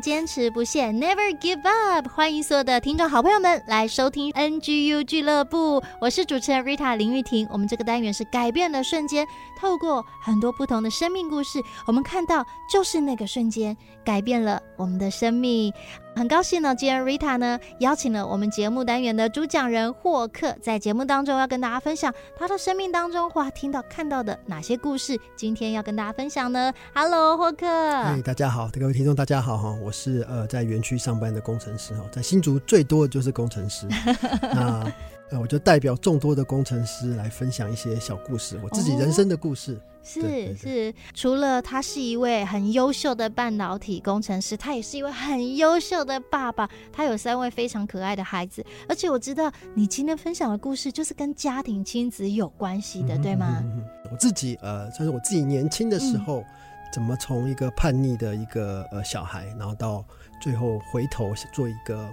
坚持不懈，Never give up。欢迎所有的听众好朋友们来收听 NGU 俱乐部，我是主持人 Rita 林玉婷。我们这个单元是改变的瞬间，透过很多不同的生命故事，我们看到就是那个瞬间改变了我们的生命。很高兴呢，今天 Rita 呢邀请了我们节目单元的主讲人霍克，在节目当中要跟大家分享他的生命当中哇听到看到的哪些故事。今天要跟大家分享呢？Hello，霍克。嗨，大家好，各位听众大家好哈，我是呃在园区上班的工程师哈，在新竹最多的就是工程师。那呃我就代表众多的工程师来分享一些小故事，我自己人生的故事。Oh. 是是，除了他是一位很优秀的半导体工程师，他也是一位很优秀的爸爸。他有三位非常可爱的孩子，而且我知道你今天分享的故事就是跟家庭亲子有关系的，嗯、对吗？我自己呃，算是我自己年轻的时候，嗯、怎么从一个叛逆的一个呃小孩，然后到最后回头做一个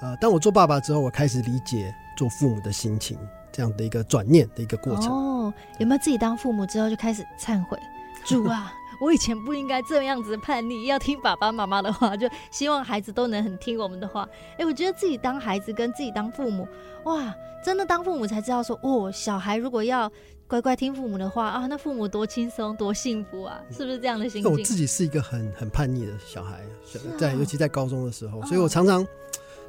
呃，当我做爸爸之后，我开始理解做父母的心情。这样的一个转念的一个过程哦，有没有自己当父母之后就开始忏悔？主啊，我以前不应该这样子叛逆，要听爸爸妈妈的话，就希望孩子都能很听我们的话。哎，我觉得自己当孩子跟自己当父母，哇，真的当父母才知道说，哦，小孩如果要乖乖听父母的话啊，那父母多轻松多幸福啊，是不是这样的心情？我自己是一个很很叛逆的小孩，在尤其在高中的时候，所以我常常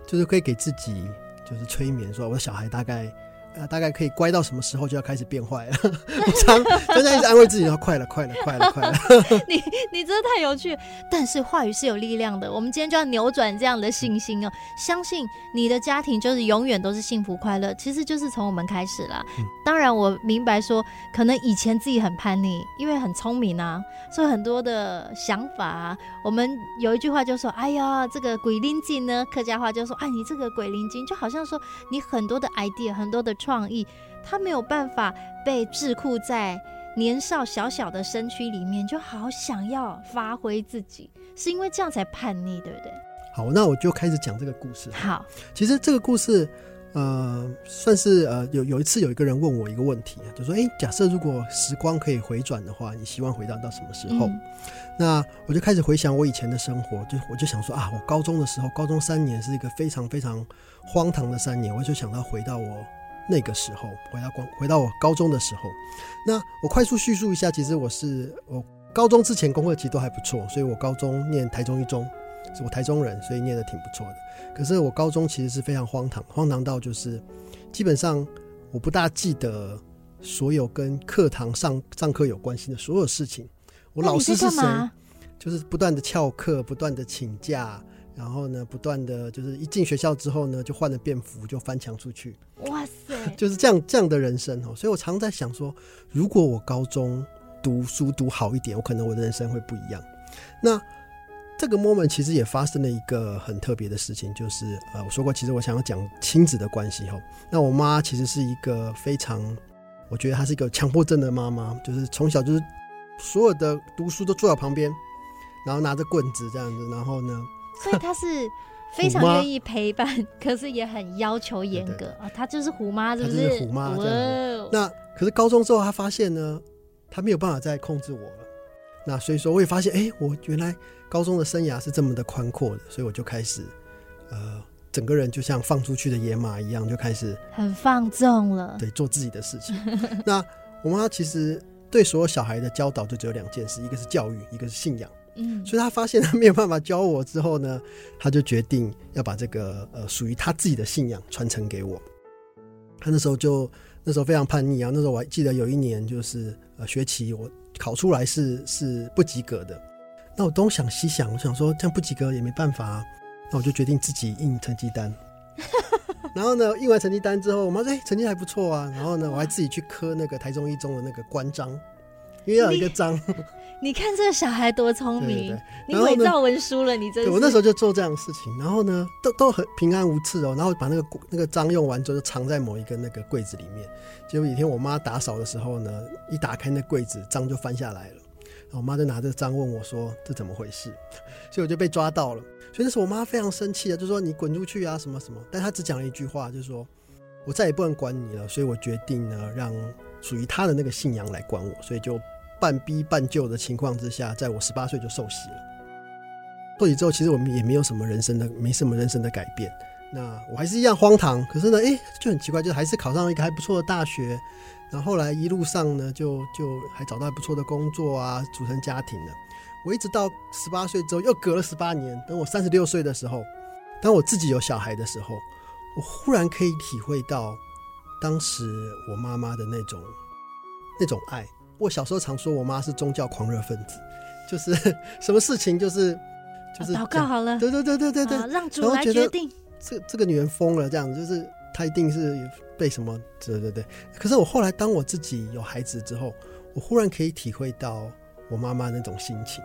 就是可以给自己就是催眠，说我小孩大概。啊，大概可以乖到什么时候就要开始变坏了？我常常在一直安慰自己说：“快了，快了，快了，快了。你”你你真的太有趣，但是话语是有力量的。我们今天就要扭转这样的信心哦，相信你的家庭就是永远都是幸福快乐。其实就是从我们开始啦。嗯、当然，我明白说，可能以前自己很叛逆，因为很聪明啊，所以很多的想法啊。我们有一句话就说：“哎呀，这个鬼灵精呢。”客家话就说：“哎，你这个鬼灵精，就好像说你很多的 idea，很多的。”创意，他没有办法被桎梏在年少小小的身躯里面，就好想要发挥自己，是因为这样才叛逆，对不对？好，那我就开始讲这个故事。好，其实这个故事，呃，算是呃，有有一次有一个人问我一个问题，就说：“哎，假设如果时光可以回转的话，你希望回到到什么时候？”嗯、那我就开始回想我以前的生活，就我就想说啊，我高中的时候，高中三年是一个非常非常荒唐的三年，我就想到回到我。那个时候，回到光回到我高中的时候，那我快速叙述一下，其实我是我高中之前功课其实都还不错，所以我高中念台中一中，是我台中人，所以念的挺不错的。可是我高中其实是非常荒唐，荒唐到就是基本上我不大记得所有跟课堂上上课有关系的所有事情。我老师是谁？就是不断的翘课，不断的请假。然后呢，不断的就是一进学校之后呢，就换了便服，就翻墙出去。哇塞，就是这样这样的人生哦。所以我常在想说，如果我高中读书读好一点，我可能我的人生会不一样。那这个 moment 其实也发生了一个很特别的事情，就是呃，我说过，其实我想要讲亲子的关系哈。那我妈其实是一个非常，我觉得她是一个强迫症的妈妈，就是从小就是所有的读书都坐在旁边，然后拿着棍子这样子，然后呢。所以她是非常愿意陪伴，可是也很要求严格啊。他就是虎妈，是不是？是虎妈这样那可是高中之后，他发现呢，他没有办法再控制我了。那所以说，我也发现，哎、欸，我原来高中的生涯是这么的宽阔的。所以我就开始，呃，整个人就像放出去的野马一样，就开始很放纵了。对，做自己的事情。那我妈其实对所有小孩的教导就只有两件事，一个是教育，一个是信仰。嗯，所以他发现他没有办法教我之后呢，他就决定要把这个呃属于他自己的信仰传承给我。他那时候就那时候非常叛逆啊，那时候我还记得有一年就是呃学期我考出来是是不及格的，那我东想西想，我想说这样不及格也没办法啊，那我就决定自己印成绩单。然后呢，印完成绩单之后，我妈说：“哎、欸，成绩还不错啊。”然后呢，我还自己去刻那个台中一中的那个官章，因为要有一个章。你看这个小孩多聪明，对对对，你伪造文书了，你真是。我那时候就做这样的事情，然后呢，都都很平安无事哦。然后把那个那个章用完之后，就藏在某一个那个柜子里面。结果有一天我妈打扫的时候呢，一打开那柜子，章就翻下来了。然后我妈就拿着章问我说：“这怎么回事？” 所以我就被抓到了。所以那时候我妈非常生气啊，就说：“你滚出去啊，什么什么。”但她只讲了一句话，就是说：“我再也不能管你了。”所以我决定呢，让属于她的那个信仰来管我。所以就。半逼半就的情况之下，在我十八岁就受洗了。受洗之后，其实我们也没有什么人生的，没什么人生的改变。那我还是一样荒唐，可是呢，哎、就很奇怪，就还是考上了一个还不错的大学。然后后来一路上呢，就就还找到不错的工作啊，组成家庭了。我一直到十八岁之后，又隔了十八年，等我三十六岁的时候，当我自己有小孩的时候，我忽然可以体会到当时我妈妈的那种那种爱。我小时候常说我妈是宗教狂热分子，就是 什么事情就是就是祷告好了，对对对对对对，让主来决定。这这个女人疯了，这样子就是她一定是被什么？对对对。可是我后来当我自己有孩子之后，我忽然可以体会到我妈妈那种心情，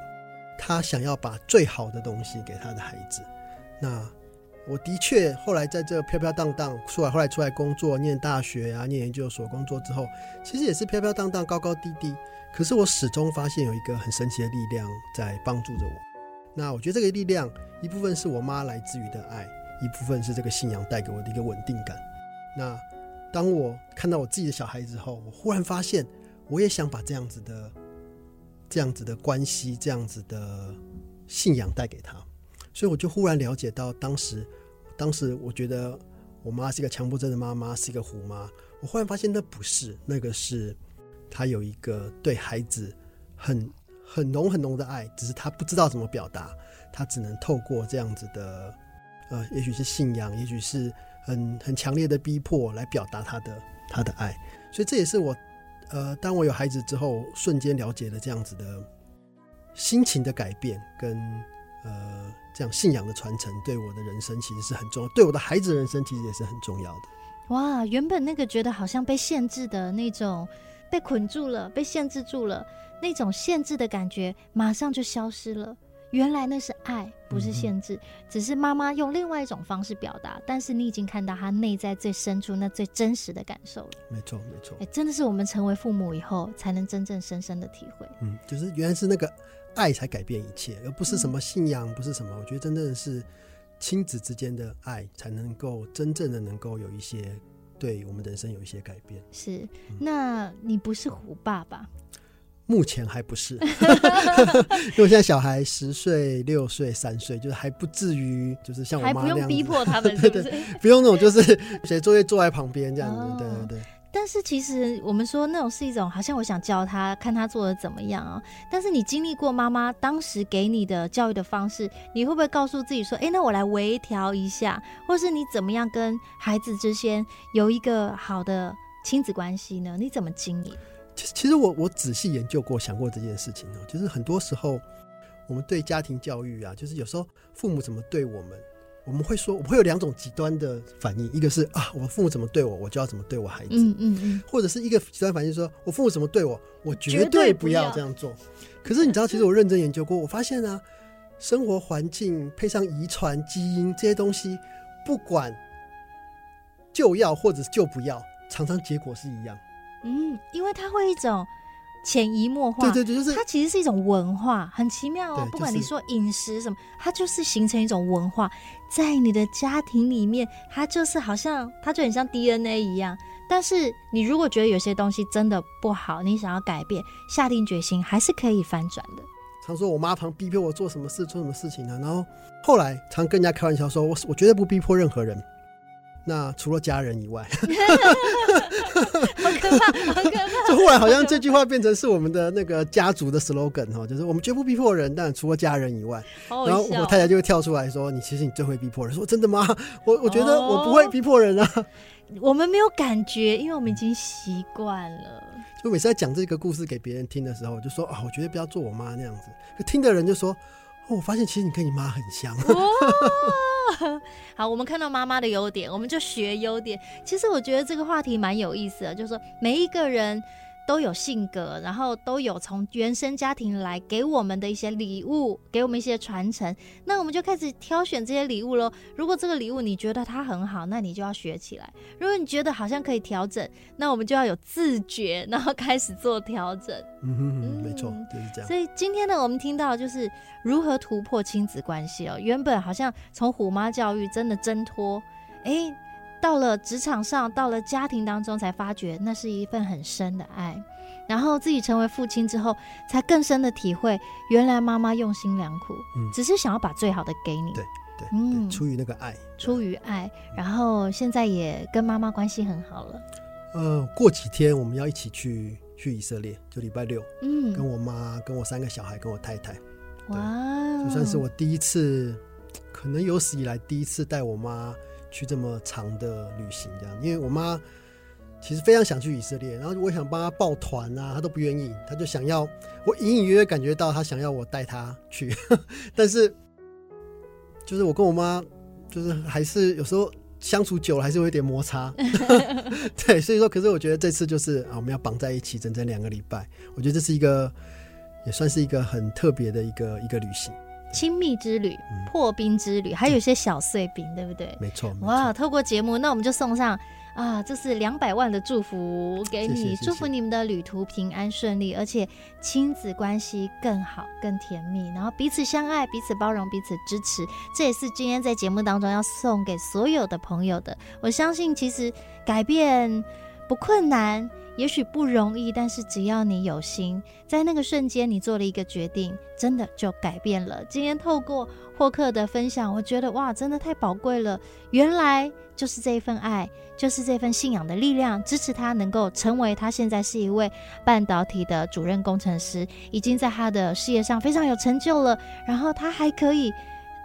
她想要把最好的东西给她的孩子。那。我的确后来在这飘飘荡荡出来，后来出来工作，念大学啊，念研究所，工作之后，其实也是飘飘荡荡，高高低低。可是我始终发现有一个很神奇的力量在帮助着我。那我觉得这个力量一部分是我妈来自于的爱，一部分是这个信仰带给我的一个稳定感。那当我看到我自己的小孩之后，我忽然发现，我也想把这样子的、这样子的关系、这样子的信仰带给他。所以我就忽然了解到当时。当时我觉得我妈是一个强迫症的妈妈，是一个虎妈。我忽然发现那不是，那个是她有一个对孩子很很浓很浓的爱，只是她不知道怎么表达，她只能透过这样子的呃，也许是信仰，也许是很很强烈的逼迫来表达她的她的爱。所以这也是我呃，当我有孩子之后，瞬间了解了这样子的心情的改变跟呃。这样信仰的传承对我的人生其实是很重要，对我的孩子的人生其实也是很重要的。哇，原本那个觉得好像被限制的那种，被捆住了，被限制住了，那种限制的感觉马上就消失了。原来那是爱，不是限制，嗯、只是妈妈用另外一种方式表达，但是你已经看到他内在最深处那最真实的感受了。没错，没错。哎，真的是我们成为父母以后才能真正深深的体会。嗯，就是原来是那个。爱才改变一切，而不是什么信仰，不是什么。我觉得真正的是亲子之间的爱，才能够真正的能够有一些对我们人生有一些改变。是，那你不是虎爸爸？目前还不是，因为现在小孩十岁、六岁、三岁，就是还不至于，就是像我妈那样，还不用逼迫他们 对对对，不用那种就是写作业坐在旁边这样子，哦、对对对。但是其实我们说那种是一种，好像我想教他，看他做的怎么样啊。但是你经历过妈妈当时给你的教育的方式，你会不会告诉自己说，哎，那我来微调一下，或是你怎么样跟孩子之间有一个好的亲子关系呢？你怎么经营？其实，其实我我仔细研究过，想过这件事情哦。就是很多时候我们对家庭教育啊，就是有时候父母怎么对我们。我们会说，我们会有两种极端的反应，一个是啊，我父母怎么对我，我就要怎么对我孩子，嗯嗯嗯，或者是一个极端反应，说我父母怎么对我，我绝对不要这样做。可是你知道，其实我认真研究过，我发现呢，生活环境配上遗传基因这些东西，不管就要或者是就不要，常常结果是一样。嗯，因为它会一种。潜移默化，对对对，就是它其实是一种文化，很奇妙哦。就是、不管你说饮食什么，它就是形成一种文化，在你的家庭里面，它就是好像它就很像 DNA 一样。但是你如果觉得有些东西真的不好，你想要改变，下定决心还是可以翻转的。常说我妈常逼迫我做什么事，做什么事情呢？然后后来常跟人家开玩笑说，我我绝对不逼迫任何人。那除了家人以外，好可怕，好可怕！就后来好像这句话变成是我们的那个家族的 slogan 哈，就是我们绝不逼迫人，但除了家人以外。然后我太太就会跳出来说：“你其实你最会逼迫人。”说真的吗？我我觉得我不会逼迫人啊。我们没有感觉，因为我们已经习惯了。就每次在讲这个故事给别人听的时候，我就说啊，我绝对不要做我妈那样子。可听的人就说，我发现其实你跟你妈很像。好，我们看到妈妈的优点，我们就学优点。其实我觉得这个话题蛮有意思的，就是说每一个人。都有性格，然后都有从原生家庭来给我们的一些礼物，给我们一些传承。那我们就开始挑选这些礼物喽。如果这个礼物你觉得它很好，那你就要学起来；如果你觉得好像可以调整，那我们就要有自觉，然后开始做调整。嗯哼哼，没错，就是这样。所以今天呢，我们听到就是如何突破亲子关系哦。原本好像从虎妈教育真的挣脱，哎。到了职场上，到了家庭当中，才发觉那是一份很深的爱。然后自己成为父亲之后，才更深的体会，原来妈妈用心良苦，嗯，只是想要把最好的给你。对对，嗯，出于那个爱，出于爱。然后现在也跟妈妈关系很好了。呃，过几天我们要一起去去以色列，就礼拜六，嗯，跟我妈，跟我三个小孩，跟我太太。哇，就算是我第一次，可能有史以来第一次带我妈。去这么长的旅行，这样，因为我妈其实非常想去以色列，然后我想帮她报团啊，她都不愿意，她就想要我隐隐约约感觉到她想要我带她去，但是就是我跟我妈就是还是有时候相处久了还是会有点摩擦，对，所以说，可是我觉得这次就是啊，我们要绑在一起整整两个礼拜，我觉得这是一个也算是一个很特别的一个一个旅行。亲密之旅、破冰之旅，嗯、还有一些小碎冰，对不对？没错。哇，透过节目，那我们就送上啊，这是两百万的祝福给你，祝福你们的旅途平安顺利，而且亲子关系更好、更甜蜜，然后彼此相爱、彼此包容、彼此支持。这也是今天在节目当中要送给所有的朋友的。我相信，其实改变不困难。也许不容易，但是只要你有心，在那个瞬间你做了一个决定，真的就改变了。今天透过霍克的分享，我觉得哇，真的太宝贵了。原来就是这一份爱，就是这份信仰的力量，支持他能够成为他现在是一位半导体的主任工程师，已经在他的事业上非常有成就了。然后他还可以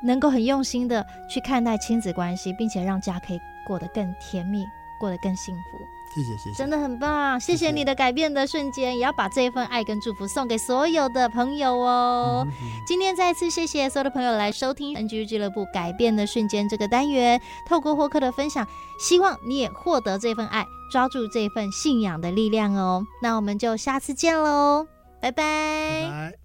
能够很用心的去看待亲子关系，并且让家可以过得更甜蜜，过得更幸福。谢谢谢谢，真的很棒，谢谢你的改变的瞬间，也要把这一份爱跟祝福送给所有的朋友哦。今天再次谢谢所有的朋友来收听 NGU 俱乐部改变的瞬间这个单元，透过获客的分享，希望你也获得这份爱，抓住这份信仰的力量哦。那我们就下次见喽，拜拜。拜拜。